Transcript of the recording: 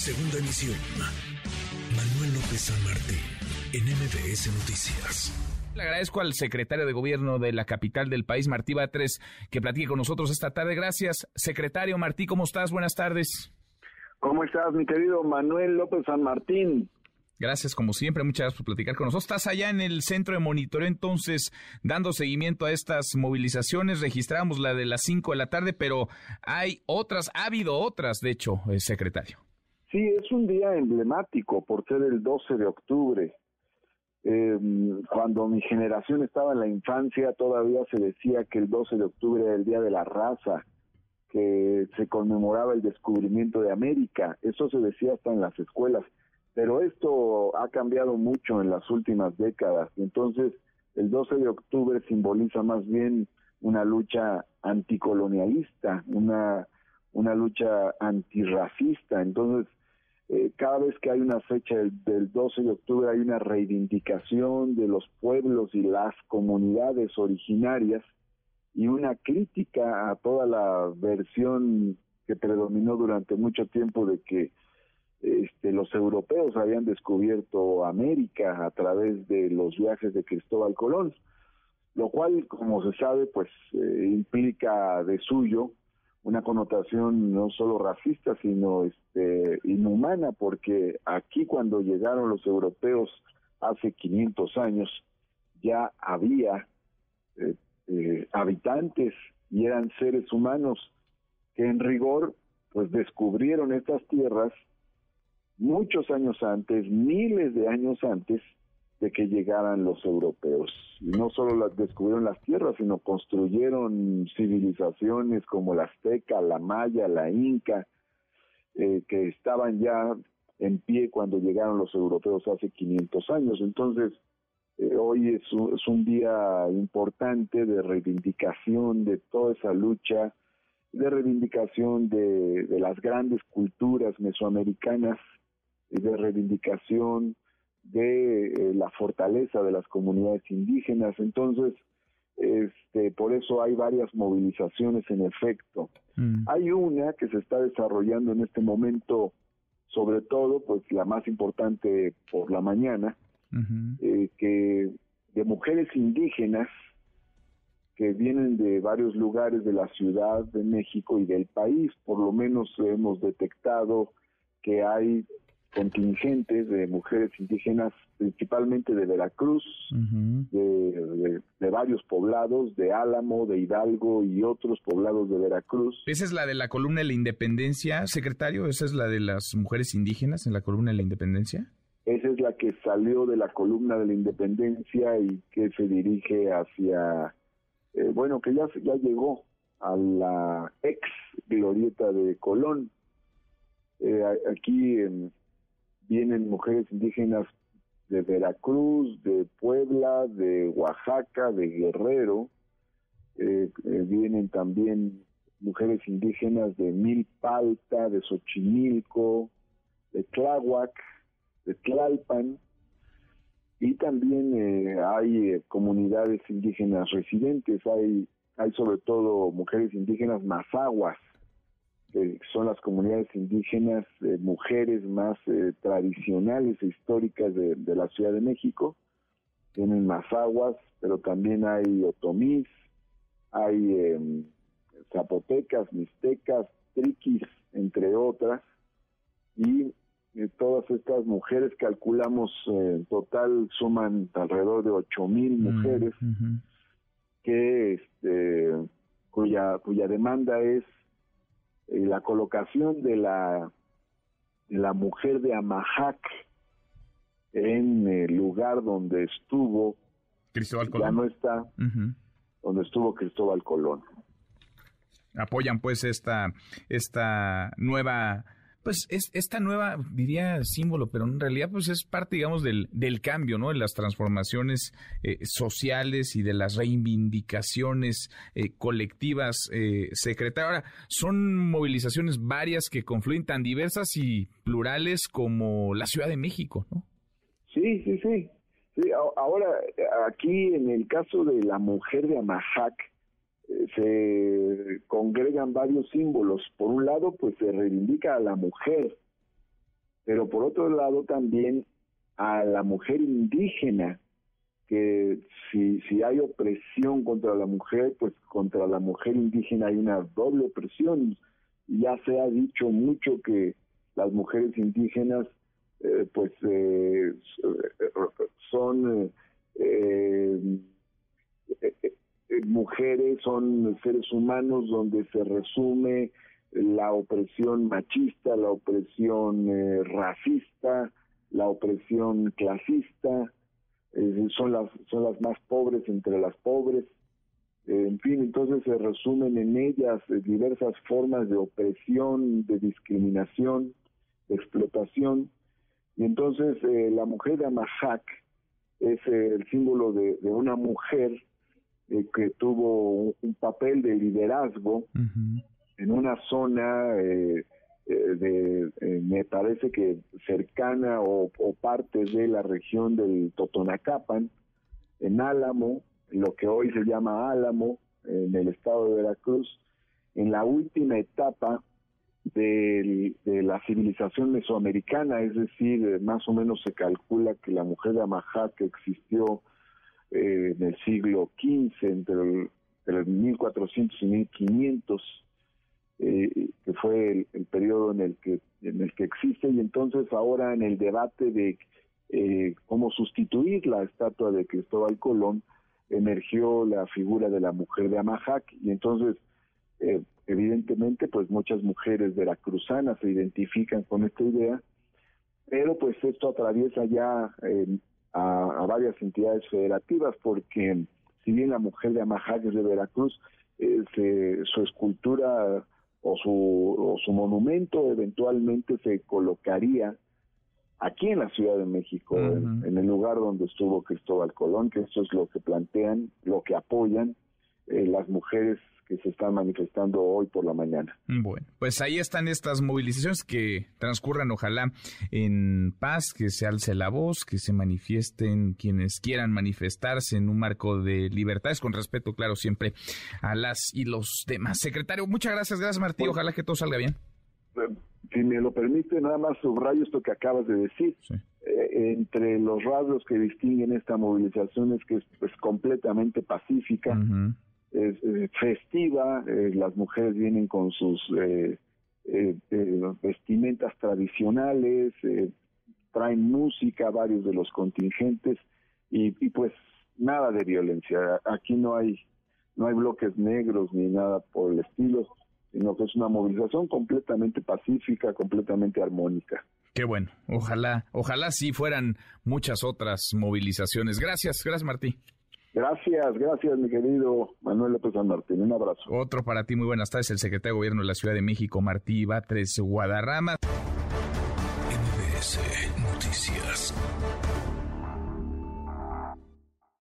Segunda emisión. Manuel López San Martín, en MBS Noticias. Le agradezco al secretario de Gobierno de la capital del país, Martí Batres, que platique con nosotros esta tarde. Gracias. Secretario Martí, ¿cómo estás? Buenas tardes. ¿Cómo estás, mi querido Manuel López San Martín? Gracias, como siempre, muchas gracias por platicar con nosotros. Estás allá en el centro de monitoreo, entonces, dando seguimiento a estas movilizaciones. Registramos la de las 5 de la tarde, pero hay otras, ha habido otras, de hecho, eh, secretario. Sí, es un día emblemático por ser el 12 de octubre. Eh, cuando mi generación estaba en la infancia, todavía se decía que el 12 de octubre era el Día de la Raza, que se conmemoraba el descubrimiento de América. Eso se decía hasta en las escuelas. Pero esto ha cambiado mucho en las últimas décadas. Entonces, el 12 de octubre simboliza más bien una lucha anticolonialista, una, una lucha antirracista. Entonces, eh, cada vez que hay una fecha del, 12 de octubre hay una reivindicación de los pueblos y las comunidades originarias y una crítica a toda la versión que predominó durante mucho tiempo de que este, los europeos habían descubierto América a través de los viajes de Cristóbal Colón, lo cual, como se sabe, pues eh, implica de suyo una connotación no solo racista, sino este, inhumana, porque aquí cuando llegaron los europeos hace 500 años, ya había eh, eh, habitantes y eran seres humanos que en rigor pues descubrieron estas tierras muchos años antes, miles de años antes, de que llegaran los europeos. No solo las descubrieron las tierras, sino construyeron civilizaciones como la azteca, la maya, la inca, eh, que estaban ya en pie cuando llegaron los europeos hace 500 años. Entonces, eh, hoy es un, es un día importante de reivindicación de toda esa lucha, de reivindicación de, de las grandes culturas mesoamericanas, de reivindicación de eh, la fortaleza de las comunidades indígenas. Entonces, este, por eso hay varias movilizaciones en efecto. Mm. Hay una que se está desarrollando en este momento, sobre todo, pues la más importante por la mañana, eh, que de mujeres indígenas que vienen de varios lugares de la Ciudad de México y del país, por lo menos hemos detectado que hay contingentes de mujeres indígenas, principalmente de Veracruz, de, varios poblados, de Álamo, de Hidalgo y otros poblados de Veracruz. ¿Esa es la de la columna de la independencia, secretario? ¿Esa es la de las mujeres indígenas en la columna de la independencia? Esa es la que salió de la columna de la independencia y que se dirige hacia, eh, bueno, que ya, ya llegó a la ex glorieta de Colón. Eh, aquí en vienen mujeres indígenas de Veracruz, de Puebla, de Oaxaca, de Guerrero, eh, eh, vienen también mujeres indígenas de Milpalta, de Xochimilco, de Tláhuac, de Tlalpan, y también eh, hay comunidades indígenas residentes, hay, hay sobre todo mujeres indígenas mazaguas, que son las comunidades indígenas, eh, mujeres más eh, tradicionales e históricas de, la Ciudad de México. Tienen aguas, pero también hay otomís, hay em, zapotecas, mixtecas, triquis, entre otras. Y eh, todas estas mujeres, calculamos en total, suman alrededor de ocho mil mm, mujeres, que este, cuya, cuya demanda es eh, la colocación de la, la mujer de Amahac en el lugar donde estuvo Cristóbal Colón. Ya no está donde estuvo Cristóbal Colón. Apoyan pues esta, esta nueva pues es esta nueva, diría símbolo, pero en realidad pues es parte, digamos, del, del cambio, ¿no? De las transformaciones eh, sociales y de las reivindicaciones eh, colectivas, eh. Ahora, son movilizaciones varias que confluyen tan diversas y plurales como la Ciudad de México, ¿no? Sí, sí, sí. sí ahora, aquí en el caso de la mujer de Amahac, se congregan varios símbolos. Por un lado, pues se reivindica a la mujer pero por otro lado también a la mujer indígena, que si, si hay opresión contra la mujer, pues contra la mujer indígena hay una doble opresión. Ya se ha dicho mucho que las mujeres indígenas eh, pues eh, son eh, mujeres, son seres humanos donde se resume la opresión machista, la opresión racista, la opresión clasista, son las son las más pobres entre las pobres. En fin entonces se resumen en ellas diversas formas de opresión de discriminación de explotación. Y entonces eh, la mujer de Amahac es eh, el símbolo de, una mujer eh, que tuvo un, papel de liderazgo en una zona de, me parece que cercana o, parte de la región del Totonacapan, en Álamo, lo que hoy se llama Álamo, en el estado de Veracruz, en la última etapa de, la civilización mesoamericana, es decir, eh, más o menos se calcula que la mujer de que existió eh, en el siglo XV, entre el, 1400 y 1500, eh, que fue el, periodo en el que en el que existe y entonces ahora en el debate de cómo sustituir la estatua de Cristóbal Colón emergió la figura de la mujer de Amajac y entonces eh, evidentemente, pues muchas mujeres veracruzanas se identifican con esta idea, pero pues esto atraviesa ya eh, a, varias entidades federativas, porque si bien la mujer de Amajac es de Veracruz, eh, su escultura o su, su monumento eventualmente se colocaría aquí en la Ciudad de México, en, en, el lugar donde estuvo Cristóbal Colón, que esto es lo que plantean, lo que apoyan las mujeres que se están manifestando hoy por la mañana. Bueno, pues ahí están estas movilizaciones que transcurran ojalá en paz, que se alce la voz, que se manifiesten quienes quieran manifestarse en un marco de libertades, con respeto, claro, siempre a las y los demás. Secretario, muchas gracias, gracias Martí, ojalá que todo salga bien. Si me lo permite, nada más subrayo esto que acabas de decir. Eh, entre los rasgos que distinguen esta movilización es que es pues, completamente pacífica es, eh, festiva, eh, las mujeres vienen con sus eh, vestimentas tradicionales, traen música varios de los contingentes y, pues nada de violencia. Aquí no hay no hay bloques negros ni nada por el estilo, sino que es una movilización completamente pacífica, completamente armónica. Qué bueno, ojalá, ojalá sí fueran muchas otras movilizaciones. Gracias, gracias Martí. Gracias, gracias, mi querido Manuel López San Martín. Un abrazo. Otro para ti, muy buenas tardes, el secretario de Gobierno de la Ciudad de México, Martí Batres Guadarrama.